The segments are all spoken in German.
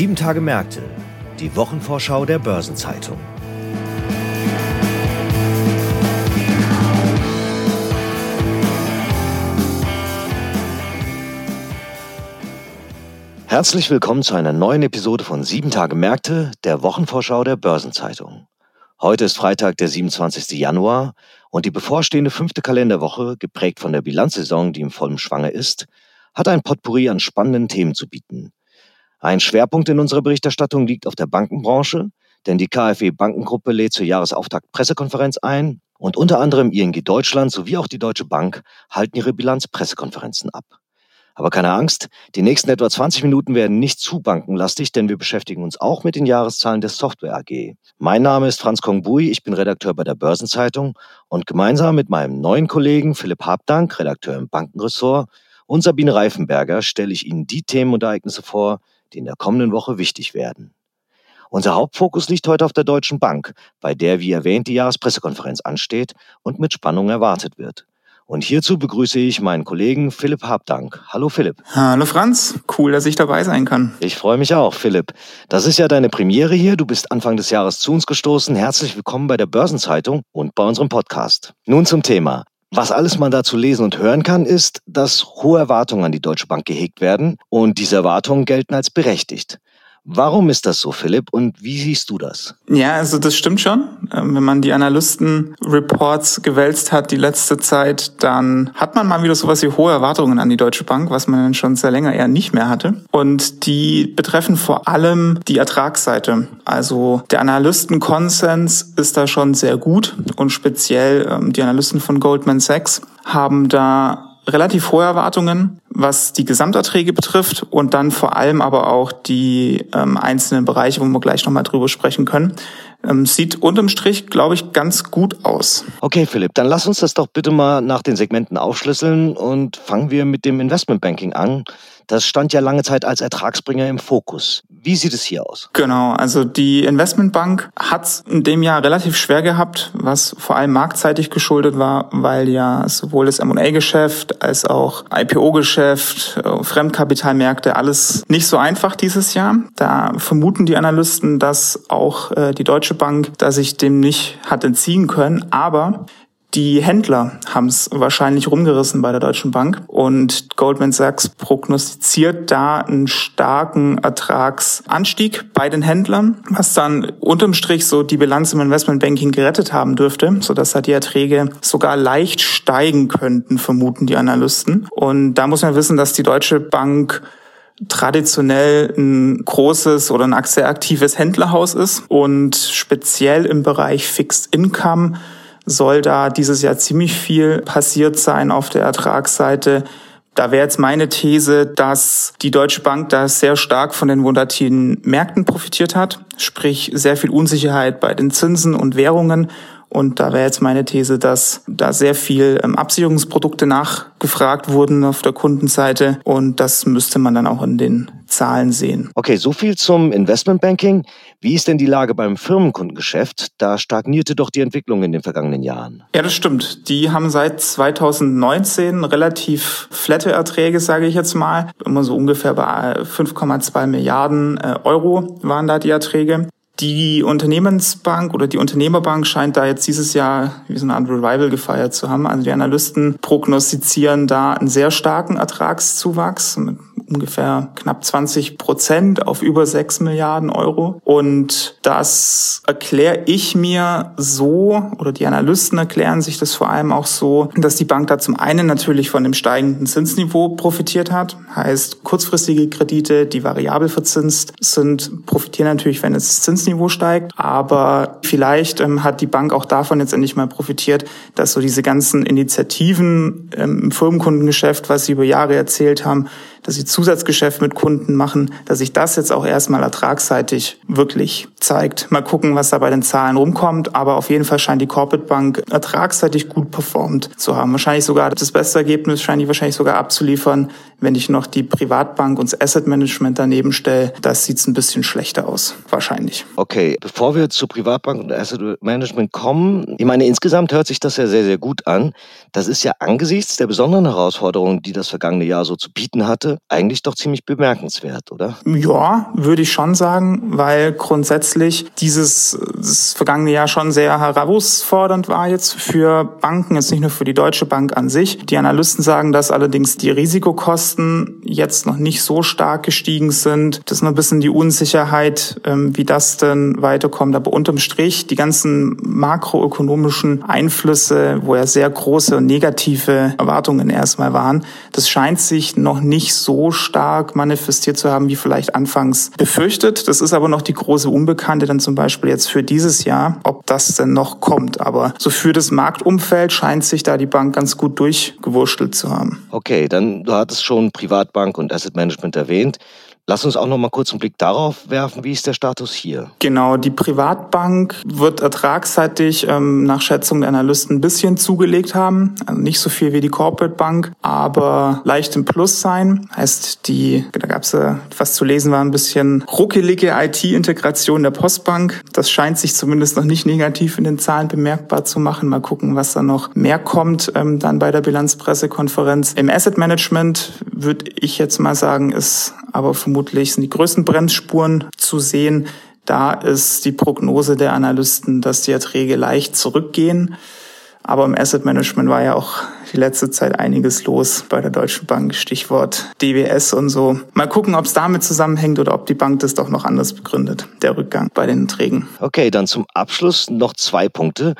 Sieben Tage Märkte, die Wochenvorschau der Börsenzeitung. Herzlich willkommen zu einer neuen Episode von Sieben Tage Märkte, der Wochenvorschau der Börsenzeitung. Heute ist Freitag, der 27. Januar und die bevorstehende fünfte Kalenderwoche, geprägt von der Bilanzsaison, die im vollen Schwange ist, hat ein Potpourri an spannenden Themen zu bieten. Ein Schwerpunkt in unserer Berichterstattung liegt auf der Bankenbranche, denn die KfW Bankengruppe lädt zur Jahresauftakt Pressekonferenz ein und unter anderem ING Deutschland sowie auch die Deutsche Bank halten ihre Bilanzpressekonferenzen ab. Aber keine Angst, die nächsten etwa 20 Minuten werden nicht zu bankenlastig, denn wir beschäftigen uns auch mit den Jahreszahlen der Software AG. Mein Name ist Franz Kongbui, ich bin Redakteur bei der Börsenzeitung und gemeinsam mit meinem neuen Kollegen Philipp Habdank, Redakteur im Bankenressort, und Sabine Reifenberger stelle ich Ihnen die Themen und Ereignisse vor, die in der kommenden Woche wichtig werden. Unser Hauptfokus liegt heute auf der Deutschen Bank, bei der, wie erwähnt, die Jahrespressekonferenz ansteht und mit Spannung erwartet wird. Und hierzu begrüße ich meinen Kollegen Philipp Habdank. Hallo Philipp. Hallo Franz, cool, dass ich dabei sein kann. Ich freue mich auch, Philipp. Das ist ja deine Premiere hier. Du bist Anfang des Jahres zu uns gestoßen. Herzlich willkommen bei der Börsenzeitung und bei unserem Podcast. Nun zum Thema. Was alles man dazu lesen und hören kann, ist, dass hohe Erwartungen an die Deutsche Bank gehegt werden und diese Erwartungen gelten als berechtigt. Warum ist das so, Philipp, und wie siehst du das? Ja, also das stimmt schon. Ähm, wenn man die Analysten-Reports gewälzt hat die letzte Zeit, dann hat man mal wieder sowas wie hohe Erwartungen an die Deutsche Bank, was man schon sehr länger eher nicht mehr hatte. Und die betreffen vor allem die Ertragsseite. Also der Analystenkonsens ist da schon sehr gut und speziell ähm, die Analysten von Goldman Sachs haben da relativ hohe Erwartungen, was die Gesamterträge betrifft und dann vor allem aber auch die ähm, einzelnen Bereiche, wo wir gleich nochmal drüber sprechen können. Ähm, sieht unterm Strich, glaube ich, ganz gut aus. Okay, Philipp, dann lass uns das doch bitte mal nach den Segmenten aufschlüsseln und fangen wir mit dem Investmentbanking an. Das stand ja lange Zeit als Ertragsbringer im Fokus. Wie sieht es hier aus? Genau, also die Investmentbank hat es in dem Jahr relativ schwer gehabt, was vor allem marktseitig geschuldet war, weil ja sowohl das M&A-Geschäft als auch IPO-Geschäft, äh, Fremdkapitalmärkte, alles nicht so einfach dieses Jahr. Da vermuten die Analysten, dass auch äh, die Deutsche Bank da sich dem nicht hat entziehen können. Aber die Händler haben es wahrscheinlich rumgerissen bei der Deutschen Bank und Goldman Sachs prognostiziert da einen starken Ertragsanstieg bei den Händlern, was dann unterm Strich so die Bilanz im Investmentbanking gerettet haben dürfte, sodass da die Erträge sogar leicht steigen könnten, vermuten die Analysten. Und da muss man wissen, dass die Deutsche Bank traditionell ein großes oder ein sehr aktives Händlerhaus ist und speziell im Bereich Fixed Income soll da dieses Jahr ziemlich viel passiert sein auf der Ertragsseite. Da wäre jetzt meine These, dass die Deutsche Bank da sehr stark von den volatilen Märkten profitiert hat, sprich sehr viel Unsicherheit bei den Zinsen und Währungen und da wäre jetzt meine These, dass da sehr viel ähm, Absicherungsprodukte nachgefragt wurden auf der Kundenseite und das müsste man dann auch in den Zahlen sehen. Okay, so viel zum Investmentbanking. Wie ist denn die Lage beim Firmenkundengeschäft? Da stagnierte doch die Entwicklung in den vergangenen Jahren. Ja, das stimmt. Die haben seit 2019 relativ flatte Erträge, sage ich jetzt mal. Immer so ungefähr bei 5,2 Milliarden äh, Euro waren da die Erträge. Die Unternehmensbank oder die Unternehmerbank scheint da jetzt dieses Jahr wie so eine Art Revival gefeiert zu haben. Also die Analysten prognostizieren da einen sehr starken Ertragszuwachs mit ungefähr knapp 20 Prozent auf über 6 Milliarden Euro. Und das erkläre ich mir so, oder die Analysten erklären sich das vor allem auch so, dass die Bank da zum einen natürlich von dem steigenden Zinsniveau profitiert hat. Heißt, kurzfristige Kredite, die variabel verzinst sind, profitieren natürlich, wenn das Zinsniveau steigt. Aber vielleicht ähm, hat die Bank auch davon jetzt endlich mal profitiert, dass so diese ganzen Initiativen ähm, im Firmenkundengeschäft, was sie über Jahre erzählt haben, dass sie Zusatzgeschäft mit Kunden machen, dass sich das jetzt auch erstmal ertragsseitig wirklich zeigt. Mal gucken, was da bei den Zahlen rumkommt, aber auf jeden Fall scheint die Corporate Bank ertragsseitig gut performt zu haben. Wahrscheinlich sogar das beste Ergebnis scheint die wahrscheinlich sogar abzuliefern, wenn ich noch die Privatbank und das Asset Management daneben stelle. Das sieht ein bisschen schlechter aus, wahrscheinlich. Okay, bevor wir zur Privatbank und Asset Management kommen, ich meine, insgesamt hört sich das ja sehr, sehr gut an. Das ist ja angesichts der besonderen Herausforderungen, die das vergangene Jahr so zu bieten hatte, eigentlich doch ziemlich bemerkenswert, oder? Ja, würde ich schon sagen, weil grundsätzlich dieses das vergangene Jahr schon sehr herausfordernd war jetzt für Banken, jetzt nicht nur für die Deutsche Bank an sich. Die Analysten sagen, dass allerdings die Risikokosten jetzt noch nicht so stark gestiegen sind. Das ist noch ein bisschen die Unsicherheit, ähm, wie das denn weiterkommt. Aber unterm Strich, die ganzen makroökonomischen Einflüsse, wo ja sehr große negative Erwartungen erstmal waren, das scheint sich noch nicht so stark manifestiert zu haben, wie vielleicht anfangs befürchtet. Das ist aber noch die große Unbekannte dann zum Beispiel jetzt für dieses Jahr, ob das denn noch kommt. Aber so für das Marktumfeld scheint sich da die Bank ganz gut durchgewurschtelt zu haben. Okay, dann du hattest schon Privatbank und Asset Management erwähnt. Lass uns auch noch mal kurz einen Blick darauf werfen, wie ist der Status hier? Genau, die Privatbank wird ertragsseitig ähm, nach Schätzung der Analysten ein bisschen zugelegt haben. Also nicht so viel wie die Corporate Bank, aber leicht im Plus sein. Heißt, die, da gab es ja, was zu lesen war, ein bisschen ruckelige IT-Integration der Postbank. Das scheint sich zumindest noch nicht negativ in den Zahlen bemerkbar zu machen. Mal gucken, was da noch mehr kommt ähm, dann bei der Bilanzpressekonferenz. Im Asset Management würde ich jetzt mal sagen, ist aber vermutlich sind die größten Bremsspuren zu sehen. Da ist die Prognose der Analysten, dass die Erträge leicht zurückgehen. Aber im Asset Management war ja auch die letzte Zeit einiges los bei der Deutschen Bank, Stichwort DWS und so. Mal gucken, ob es damit zusammenhängt oder ob die Bank das doch noch anders begründet, der Rückgang bei den Erträgen. Okay, dann zum Abschluss noch zwei Punkte.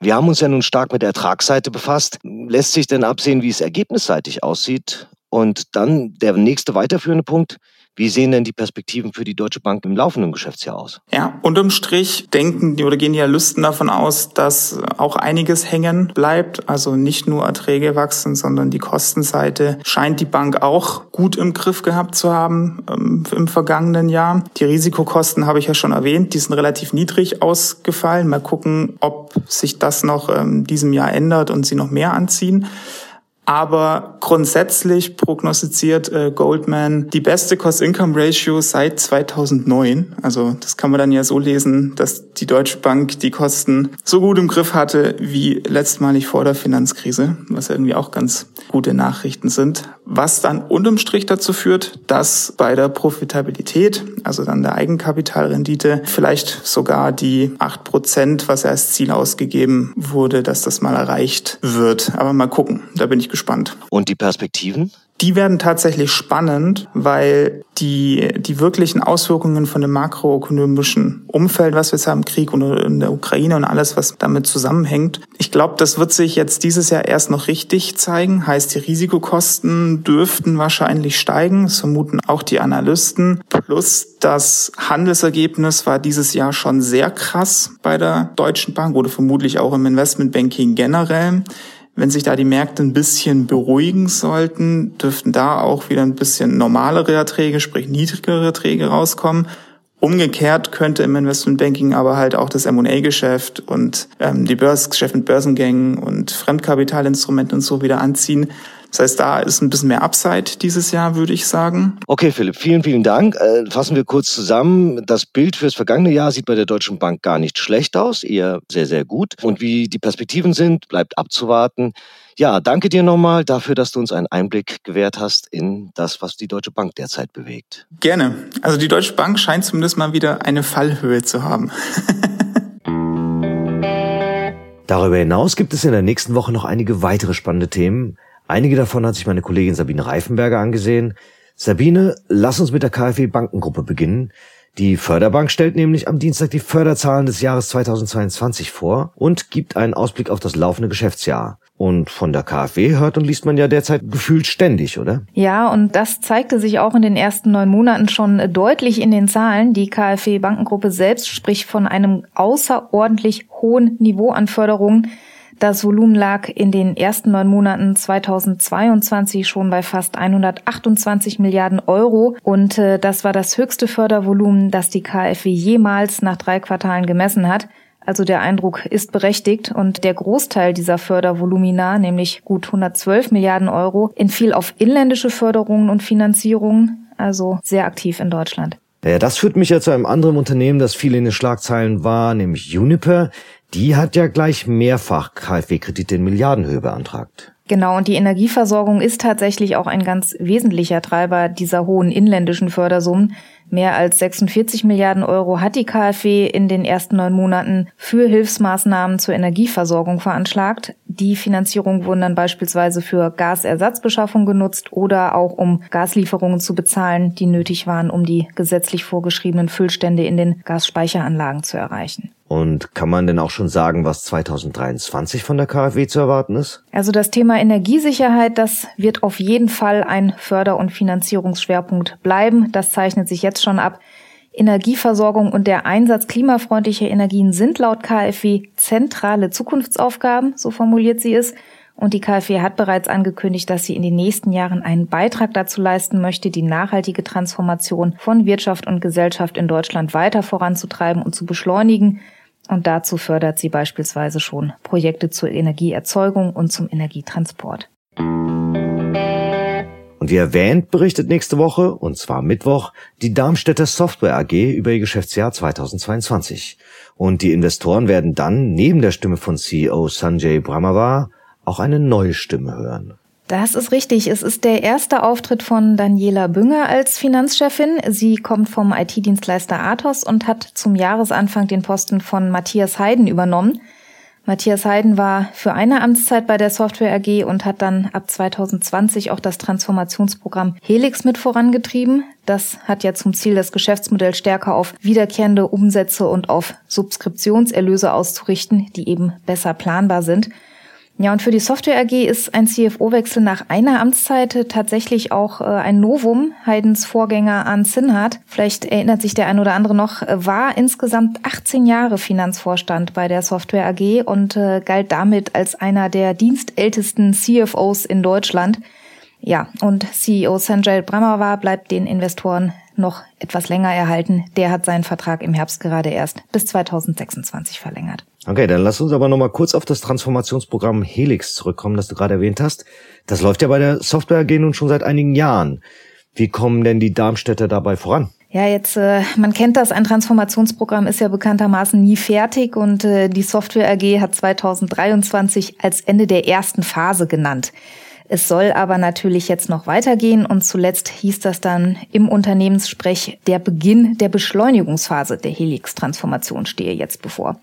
Wir haben uns ja nun stark mit der Ertragsseite befasst. Lässt sich denn absehen, wie es ergebnisseitig aussieht? Und dann der nächste weiterführende Punkt. Wie sehen denn die Perspektiven für die Deutsche Bank im laufenden Geschäftsjahr aus? Ja, unterm Strich denken die oder gehen die Analysten davon aus, dass auch einiges hängen bleibt. Also nicht nur Erträge wachsen, sondern die Kostenseite scheint die Bank auch gut im Griff gehabt zu haben ähm, im vergangenen Jahr. Die Risikokosten habe ich ja schon erwähnt, die sind relativ niedrig ausgefallen. Mal gucken, ob sich das noch ähm, diesem Jahr ändert und sie noch mehr anziehen. Aber grundsätzlich prognostiziert äh, Goldman die beste Cost-Income-Ratio seit 2009. Also das kann man dann ja so lesen, dass die Deutsche Bank die Kosten so gut im Griff hatte wie letztmalig vor der Finanzkrise, was irgendwie auch ganz gute Nachrichten sind. Was dann unterm Strich dazu führt, dass bei der Profitabilität, also dann der Eigenkapitalrendite, vielleicht sogar die acht Prozent, was als Ziel ausgegeben wurde, dass das mal erreicht wird. Aber mal gucken, da bin ich gespannt. Und die Perspektiven? Die werden tatsächlich spannend, weil die, die wirklichen Auswirkungen von dem makroökonomischen Umfeld, was wir jetzt haben, Krieg und in der Ukraine und alles, was damit zusammenhängt, ich glaube, das wird sich jetzt dieses Jahr erst noch richtig zeigen. Heißt, die Risikokosten dürften wahrscheinlich steigen. Das vermuten auch die Analysten. Plus das Handelsergebnis war dieses Jahr schon sehr krass bei der Deutschen Bank oder vermutlich auch im Investmentbanking generell. Wenn sich da die Märkte ein bisschen beruhigen sollten, dürften da auch wieder ein bisschen normalere Erträge, sprich niedrigere Erträge rauskommen. Umgekehrt könnte im Investmentbanking aber halt auch das M&A-Geschäft und ähm, die Börsgeschäft mit Börsengängen und Fremdkapitalinstrumenten und so wieder anziehen. Das heißt, da ist ein bisschen mehr Upside dieses Jahr, würde ich sagen. Okay, Philipp, vielen, vielen Dank. Äh, fassen wir kurz zusammen. Das Bild fürs vergangene Jahr sieht bei der Deutschen Bank gar nicht schlecht aus, eher sehr, sehr gut. Und wie die Perspektiven sind, bleibt abzuwarten. Ja, danke dir nochmal dafür, dass du uns einen Einblick gewährt hast in das, was die Deutsche Bank derzeit bewegt. Gerne. Also die Deutsche Bank scheint zumindest mal wieder eine Fallhöhe zu haben. Darüber hinaus gibt es in der nächsten Woche noch einige weitere spannende Themen. Einige davon hat sich meine Kollegin Sabine Reifenberger angesehen. Sabine, lass uns mit der KfW Bankengruppe beginnen. Die Förderbank stellt nämlich am Dienstag die Förderzahlen des Jahres 2022 vor und gibt einen Ausblick auf das laufende Geschäftsjahr. Und von der KfW hört und liest man ja derzeit gefühlt ständig, oder? Ja, und das zeigte sich auch in den ersten neun Monaten schon deutlich in den Zahlen. Die KfW Bankengruppe selbst spricht von einem außerordentlich hohen Niveau an Förderungen das Volumen lag in den ersten neun Monaten 2022 schon bei fast 128 Milliarden Euro und äh, das war das höchste Fördervolumen, das die KfW jemals nach drei Quartalen gemessen hat. Also der Eindruck ist berechtigt und der Großteil dieser Fördervolumina, nämlich gut 112 Milliarden Euro, entfiel auf inländische Förderungen und Finanzierungen, also sehr aktiv in Deutschland. Das führt mich ja zu einem anderen Unternehmen, das viel in den Schlagzeilen war, nämlich Uniper. Die hat ja gleich mehrfach KfW-Kredite in Milliardenhöhe beantragt. Genau, und die Energieversorgung ist tatsächlich auch ein ganz wesentlicher Treiber dieser hohen inländischen Fördersummen. Mehr als 46 Milliarden Euro hat die KfW in den ersten neun Monaten für Hilfsmaßnahmen zur Energieversorgung veranschlagt. Die Finanzierung wurden dann beispielsweise für Gasersatzbeschaffung genutzt oder auch um Gaslieferungen zu bezahlen, die nötig waren, um die gesetzlich vorgeschriebenen Füllstände in den Gasspeicheranlagen zu erreichen. Und kann man denn auch schon sagen, was 2023 von der KfW zu erwarten ist? Also das Thema Energiesicherheit, das wird auf jeden Fall ein Förder- und Finanzierungsschwerpunkt bleiben. Das zeichnet sich jetzt schon ab. Energieversorgung und der Einsatz klimafreundlicher Energien sind laut KfW zentrale Zukunftsaufgaben, so formuliert sie es. Und die KfW hat bereits angekündigt, dass sie in den nächsten Jahren einen Beitrag dazu leisten möchte, die nachhaltige Transformation von Wirtschaft und Gesellschaft in Deutschland weiter voranzutreiben und zu beschleunigen. Und dazu fördert sie beispielsweise schon Projekte zur Energieerzeugung und zum Energietransport. Und wie erwähnt, berichtet nächste Woche, und zwar Mittwoch, die Darmstädter Software AG über ihr Geschäftsjahr 2022. Und die Investoren werden dann neben der Stimme von CEO Sanjay Brahmawar auch eine neue Stimme hören. Das ist richtig. Es ist der erste Auftritt von Daniela Bünger als Finanzchefin. Sie kommt vom IT-Dienstleister Athos und hat zum Jahresanfang den Posten von Matthias Heiden übernommen. Matthias Heiden war für eine Amtszeit bei der Software AG und hat dann ab 2020 auch das Transformationsprogramm Helix mit vorangetrieben. Das hat ja zum Ziel, das Geschäftsmodell stärker auf wiederkehrende Umsätze und auf Subskriptionserlöse auszurichten, die eben besser planbar sind. Ja, und für die Software AG ist ein CFO-Wechsel nach einer Amtszeit tatsächlich auch äh, ein Novum. Heidens Vorgänger Arndt Sinhardt, vielleicht erinnert sich der ein oder andere noch, war insgesamt 18 Jahre Finanzvorstand bei der Software AG und äh, galt damit als einer der dienstältesten CFOs in Deutschland. Ja, und CEO Sanjay Brahmawar bleibt den Investoren noch etwas länger erhalten. Der hat seinen Vertrag im Herbst gerade erst bis 2026 verlängert. Okay, dann lass uns aber nochmal kurz auf das Transformationsprogramm Helix zurückkommen, das du gerade erwähnt hast. Das läuft ja bei der Software AG nun schon seit einigen Jahren. Wie kommen denn die Darmstädter dabei voran? Ja, jetzt, äh, man kennt das, ein Transformationsprogramm ist ja bekanntermaßen nie fertig und äh, die Software AG hat 2023 als Ende der ersten Phase genannt. Es soll aber natürlich jetzt noch weitergehen und zuletzt hieß das dann im Unternehmenssprech, der Beginn der Beschleunigungsphase der Helix-Transformation stehe jetzt bevor.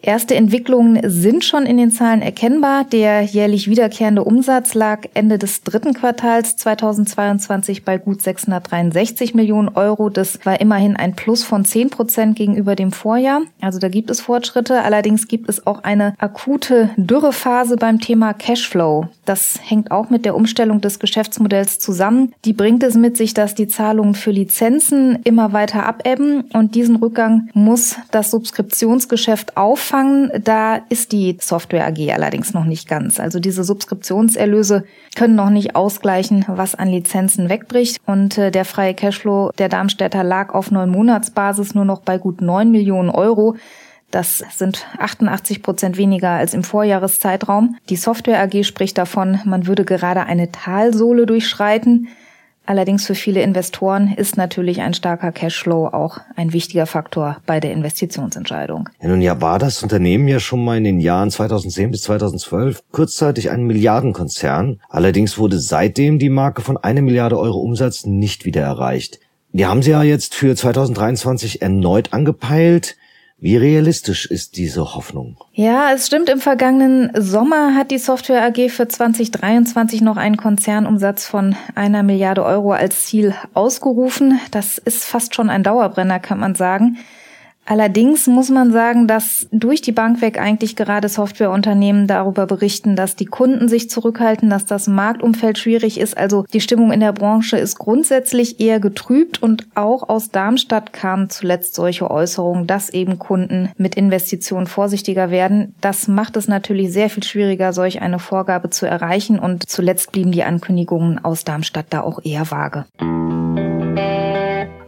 Erste Entwicklungen sind schon in den Zahlen erkennbar. Der jährlich wiederkehrende Umsatz lag Ende des dritten Quartals 2022 bei gut 663 Millionen Euro. Das war immerhin ein Plus von 10 Prozent gegenüber dem Vorjahr. Also da gibt es Fortschritte. Allerdings gibt es auch eine akute Dürrephase beim Thema Cashflow. Das hängt auch mit der Umstellung des Geschäftsmodells zusammen. Die bringt es mit sich, dass die Zahlungen für Lizenzen immer weiter abebben und diesen Rückgang muss das Subskriptionsgeschäft auf auffangen. Da ist die Software AG allerdings noch nicht ganz. Also diese Subskriptionserlöse können noch nicht ausgleichen, was an Lizenzen wegbricht. Und äh, der freie Cashflow der Darmstädter lag auf neun Monatsbasis nur noch bei gut neun Millionen Euro. Das sind 88 Prozent weniger als im Vorjahreszeitraum. Die Software AG spricht davon, man würde gerade eine Talsohle durchschreiten. Allerdings für viele Investoren ist natürlich ein starker Cashflow auch ein wichtiger Faktor bei der Investitionsentscheidung. Ja, nun ja, war das Unternehmen ja schon mal in den Jahren 2010 bis 2012 kurzzeitig ein Milliardenkonzern. Allerdings wurde seitdem die Marke von einer Milliarde Euro Umsatz nicht wieder erreicht. Die haben sie ja jetzt für 2023 erneut angepeilt. Wie realistisch ist diese Hoffnung? Ja, es stimmt. Im vergangenen Sommer hat die Software AG für 2023 noch einen Konzernumsatz von einer Milliarde Euro als Ziel ausgerufen. Das ist fast schon ein Dauerbrenner, kann man sagen. Allerdings muss man sagen, dass durch die Bank weg eigentlich gerade Softwareunternehmen darüber berichten, dass die Kunden sich zurückhalten, dass das Marktumfeld schwierig ist. Also die Stimmung in der Branche ist grundsätzlich eher getrübt und auch aus Darmstadt kamen zuletzt solche Äußerungen, dass eben Kunden mit Investitionen vorsichtiger werden. Das macht es natürlich sehr viel schwieriger, solch eine Vorgabe zu erreichen und zuletzt blieben die Ankündigungen aus Darmstadt da auch eher vage.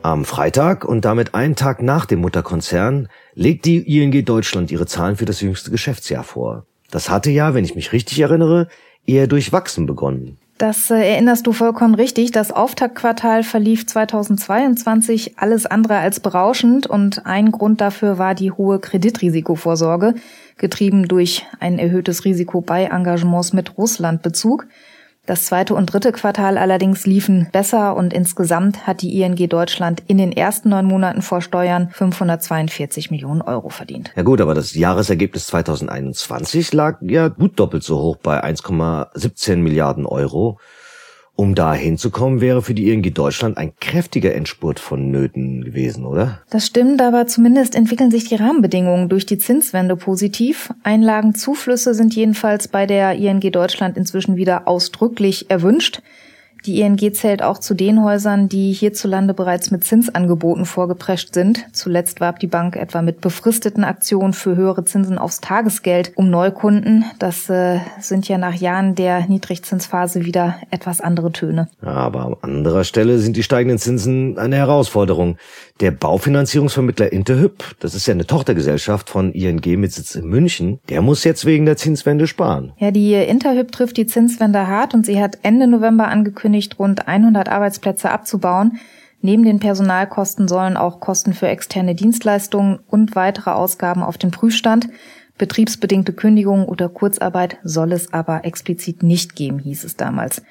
Am Freitag und damit einen Tag nach dem Mutterkonzern legt die ING Deutschland ihre Zahlen für das jüngste Geschäftsjahr vor. Das hatte ja, wenn ich mich richtig erinnere, eher durchwachsen begonnen. Das äh, erinnerst du vollkommen richtig. Das Auftaktquartal verlief 2022 alles andere als berauschend und ein Grund dafür war die hohe Kreditrisikovorsorge, getrieben durch ein erhöhtes Risiko bei Engagements mit Russlandbezug. Das zweite und dritte Quartal allerdings liefen besser und insgesamt hat die ING Deutschland in den ersten neun Monaten vor Steuern 542 Millionen Euro verdient. Ja gut, aber das Jahresergebnis 2021 lag ja gut doppelt so hoch bei 1,17 Milliarden Euro. Um da hinzukommen, wäre für die ING Deutschland ein kräftiger Endspurt vonnöten gewesen, oder? Das stimmt, aber zumindest entwickeln sich die Rahmenbedingungen durch die Zinswende positiv. Einlagenzuflüsse sind jedenfalls bei der ING Deutschland inzwischen wieder ausdrücklich erwünscht. Die ING zählt auch zu den Häusern, die hierzulande bereits mit Zinsangeboten vorgeprescht sind. Zuletzt warb die Bank etwa mit befristeten Aktionen für höhere Zinsen aufs Tagesgeld um Neukunden. Das äh, sind ja nach Jahren der Niedrigzinsphase wieder etwas andere Töne. Aber an anderer Stelle sind die steigenden Zinsen eine Herausforderung. Der Baufinanzierungsvermittler Interhyp, das ist ja eine Tochtergesellschaft von ING mit Sitz in München, der muss jetzt wegen der Zinswende sparen. Ja, die Interhyp trifft die Zinswende hart und sie hat Ende November angekündigt, rund 100 Arbeitsplätze abzubauen. Neben den Personalkosten sollen auch Kosten für externe Dienstleistungen und weitere Ausgaben auf den Prüfstand. Betriebsbedingte Kündigungen oder Kurzarbeit soll es aber explizit nicht geben, hieß es damals.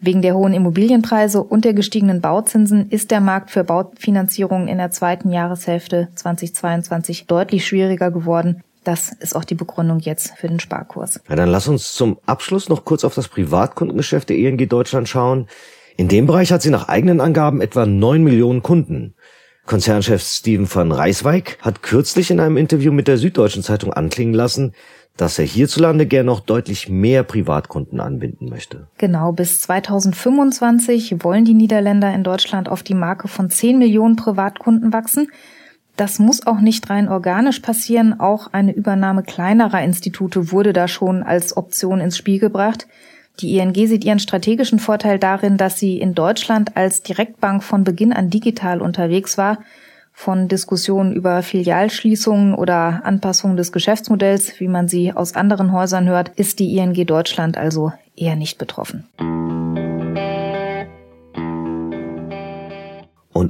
Wegen der hohen Immobilienpreise und der gestiegenen Bauzinsen ist der Markt für Baufinanzierungen in der zweiten Jahreshälfte 2022 deutlich schwieriger geworden. Das ist auch die Begründung jetzt für den Sparkurs. Ja, dann lass uns zum Abschluss noch kurz auf das Privatkundengeschäft der ING Deutschland schauen. In dem Bereich hat sie nach eigenen Angaben etwa 9 Millionen Kunden. Konzernchef Steven van Reiswijk hat kürzlich in einem Interview mit der Süddeutschen Zeitung anklingen lassen, dass er hierzulande gern noch deutlich mehr Privatkunden anbinden möchte. Genau, bis 2025 wollen die Niederländer in Deutschland auf die Marke von 10 Millionen Privatkunden wachsen. Das muss auch nicht rein organisch passieren. Auch eine Übernahme kleinerer Institute wurde da schon als Option ins Spiel gebracht. Die ING sieht ihren strategischen Vorteil darin, dass sie in Deutschland als Direktbank von Beginn an digital unterwegs war von Diskussionen über Filialschließungen oder Anpassungen des Geschäftsmodells, wie man sie aus anderen Häusern hört, ist die ING Deutschland also eher nicht betroffen.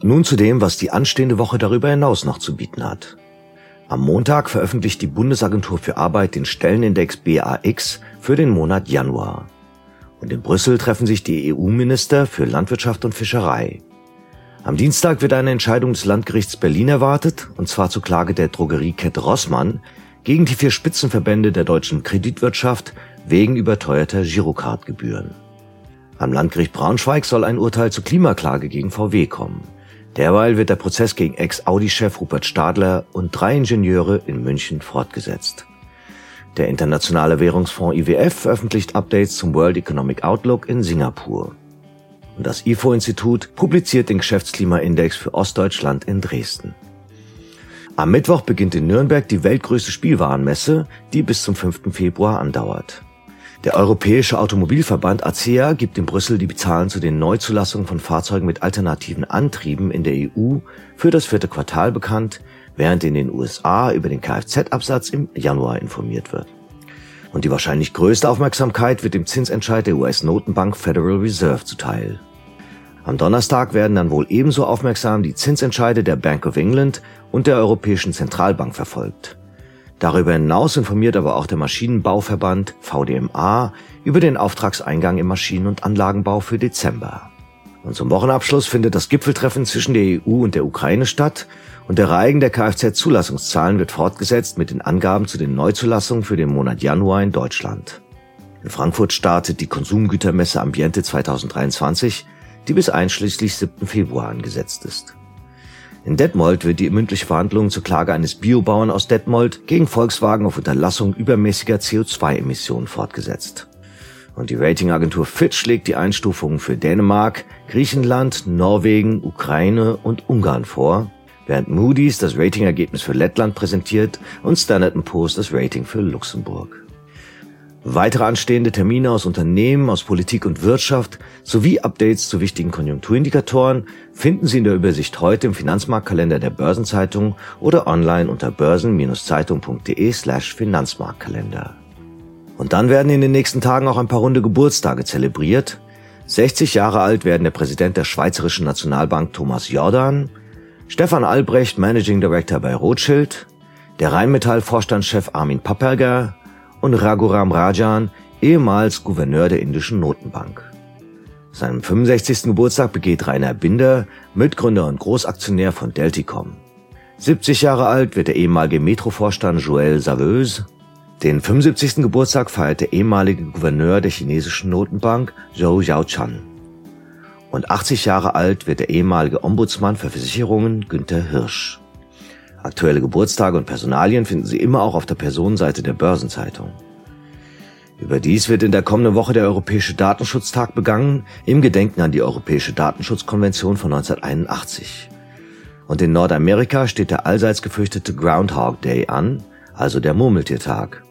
Nun zu dem, was die anstehende Woche darüber hinaus noch zu bieten hat. Am Montag veröffentlicht die Bundesagentur für Arbeit den Stellenindex BAX für den Monat Januar. Und in Brüssel treffen sich die EU-Minister für Landwirtschaft und Fischerei. Am Dienstag wird eine Entscheidung des Landgerichts Berlin erwartet, und zwar zur Klage der Drogeriekette Rossmann gegen die vier Spitzenverbände der deutschen Kreditwirtschaft wegen überteuerter Girocard-Gebühren. Am Landgericht Braunschweig soll ein Urteil zur Klimaklage gegen VW kommen. Derweil wird der Prozess gegen Ex-Audi-Chef Rupert Stadler und drei Ingenieure in München fortgesetzt. Der Internationale Währungsfonds IWF veröffentlicht Updates zum World Economic Outlook in Singapur und das IFO-Institut publiziert den Geschäftsklimaindex für Ostdeutschland in Dresden. Am Mittwoch beginnt in Nürnberg die weltgrößte Spielwarenmesse, die bis zum 5. Februar andauert. Der Europäische Automobilverband ACEA gibt in Brüssel die Zahlen zu den Neuzulassungen von Fahrzeugen mit alternativen Antrieben in der EU für das vierte Quartal bekannt, während in den USA über den Kfz-Absatz im Januar informiert wird. Und die wahrscheinlich größte Aufmerksamkeit wird dem Zinsentscheid der US-Notenbank Federal Reserve zuteil. Am Donnerstag werden dann wohl ebenso aufmerksam die Zinsentscheide der Bank of England und der Europäischen Zentralbank verfolgt. Darüber hinaus informiert aber auch der Maschinenbauverband VDMA über den Auftragseingang im Maschinen- und Anlagenbau für Dezember. Und zum Wochenabschluss findet das Gipfeltreffen zwischen der EU und der Ukraine statt und der Reigen der Kfz-Zulassungszahlen wird fortgesetzt mit den Angaben zu den Neuzulassungen für den Monat Januar in Deutschland. In Frankfurt startet die Konsumgütermesse Ambiente 2023, die bis einschließlich 7. Februar angesetzt ist. In Detmold wird die mündliche Verhandlung zur Klage eines Biobauern aus Detmold gegen Volkswagen auf Unterlassung übermäßiger CO2-Emissionen fortgesetzt. Und die Ratingagentur Fitch legt die Einstufungen für Dänemark, Griechenland, Norwegen, Ukraine und Ungarn vor, während Moody's das Ratingergebnis für Lettland präsentiert und Standard Poor's das Rating für Luxemburg. Weitere anstehende Termine aus Unternehmen, aus Politik und Wirtschaft sowie Updates zu wichtigen Konjunkturindikatoren finden Sie in der Übersicht heute im Finanzmarktkalender der Börsenzeitung oder online unter börsen-zeitung.de slash Finanzmarktkalender. Und dann werden in den nächsten Tagen auch ein paar runde Geburtstage zelebriert. 60 Jahre alt werden der Präsident der Schweizerischen Nationalbank Thomas Jordan, Stefan Albrecht, Managing Director bei Rothschild, der Rheinmetall-Vorstandschef Armin Papperger und Raghuram Rajan, ehemals Gouverneur der indischen Notenbank. Seinem 65. Geburtstag begeht Rainer Binder, Mitgründer und Großaktionär von Delticom. 70 Jahre alt wird der ehemalige Metrovorstand Joël Saveuse. Den 75. Geburtstag feiert der ehemalige Gouverneur der chinesischen Notenbank Zhou Yaochan. Und 80 Jahre alt wird der ehemalige Ombudsmann für Versicherungen Günther Hirsch. Aktuelle Geburtstage und Personalien finden Sie immer auch auf der Personenseite der Börsenzeitung. Überdies wird in der kommenden Woche der Europäische Datenschutztag begangen, im Gedenken an die Europäische Datenschutzkonvention von 1981. Und in Nordamerika steht der allseits gefürchtete Groundhog Day an, also der Murmeltiertag.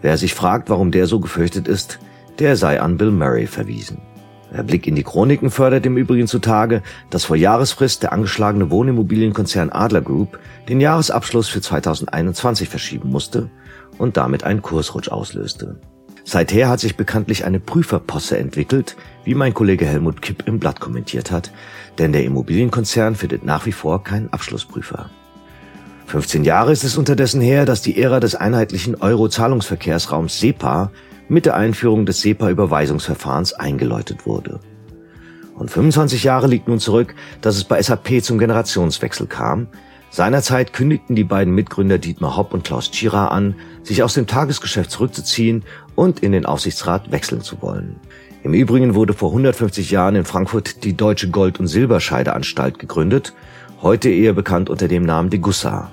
Wer sich fragt, warum der so gefürchtet ist, der sei an Bill Murray verwiesen. Der Blick in die Chroniken fördert im Übrigen zutage, dass vor Jahresfrist der angeschlagene Wohnimmobilienkonzern Adler Group den Jahresabschluss für 2021 verschieben musste und damit einen Kursrutsch auslöste. Seither hat sich bekanntlich eine Prüferposse entwickelt, wie mein Kollege Helmut Kipp im Blatt kommentiert hat, denn der Immobilienkonzern findet nach wie vor keinen Abschlussprüfer. 15 Jahre ist es unterdessen her, dass die Ära des einheitlichen Euro-Zahlungsverkehrsraums SEPA mit der Einführung des SEPA-Überweisungsverfahrens eingeläutet wurde. Und 25 Jahre liegt nun zurück, dass es bei SAP zum Generationswechsel kam. Seinerzeit kündigten die beiden Mitgründer Dietmar Hopp und Klaus Tschira an, sich aus dem Tagesgeschäft zurückzuziehen und in den Aufsichtsrat wechseln zu wollen. Im Übrigen wurde vor 150 Jahren in Frankfurt die Deutsche Gold- und Silberscheideanstalt gegründet, heute eher bekannt unter dem Namen Degussa.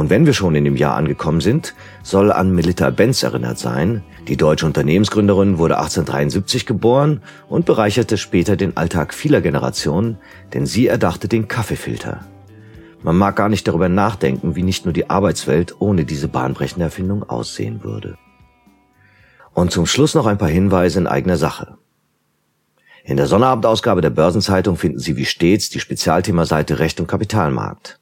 Und wenn wir schon in dem Jahr angekommen sind, soll an Melita Benz erinnert sein. Die deutsche Unternehmensgründerin wurde 1873 geboren und bereicherte später den Alltag vieler Generationen, denn sie erdachte den Kaffeefilter. Man mag gar nicht darüber nachdenken, wie nicht nur die Arbeitswelt ohne diese bahnbrechende Erfindung aussehen würde. Und zum Schluss noch ein paar Hinweise in eigener Sache. In der Sonnabendausgabe der Börsenzeitung finden Sie wie stets die Spezialthemaseite Recht und Kapitalmarkt.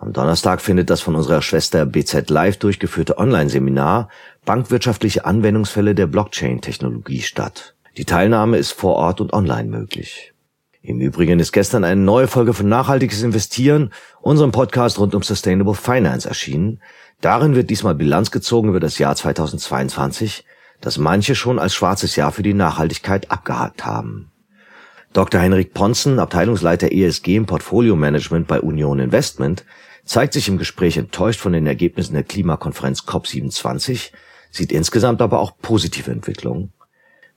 Am Donnerstag findet das von unserer Schwester BZ Live durchgeführte Online-Seminar Bankwirtschaftliche Anwendungsfälle der Blockchain-Technologie statt. Die Teilnahme ist vor Ort und online möglich. Im Übrigen ist gestern eine neue Folge von Nachhaltiges Investieren, unserem Podcast rund um Sustainable Finance erschienen. Darin wird diesmal Bilanz gezogen über das Jahr 2022, das manche schon als schwarzes Jahr für die Nachhaltigkeit abgehakt haben. Dr. Henrik Ponzen, Abteilungsleiter ESG im Portfolio Management bei Union Investment, zeigt sich im Gespräch enttäuscht von den Ergebnissen der Klimakonferenz COP27, sieht insgesamt aber auch positive Entwicklungen.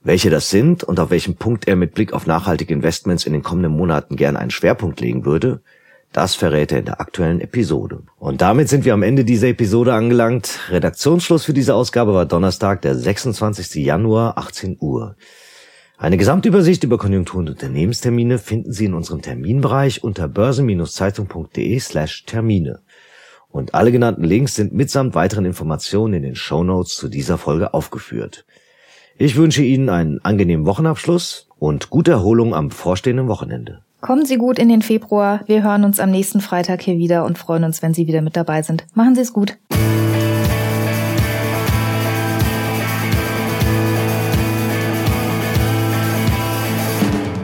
Welche das sind und auf welchem Punkt er mit Blick auf nachhaltige Investments in den kommenden Monaten gern einen Schwerpunkt legen würde, das verrät er in der aktuellen Episode. Und damit sind wir am Ende dieser Episode angelangt. Redaktionsschluss für diese Ausgabe war Donnerstag, der 26. Januar, 18 Uhr. Eine Gesamtübersicht über Konjunktur- und Unternehmenstermine finden Sie in unserem Terminbereich unter börsen-zeitung.de slash Termine. Und alle genannten Links sind mitsamt weiteren Informationen in den Show Notes zu dieser Folge aufgeführt. Ich wünsche Ihnen einen angenehmen Wochenabschluss und gute Erholung am bevorstehenden Wochenende. Kommen Sie gut in den Februar. Wir hören uns am nächsten Freitag hier wieder und freuen uns, wenn Sie wieder mit dabei sind. Machen Sie es gut.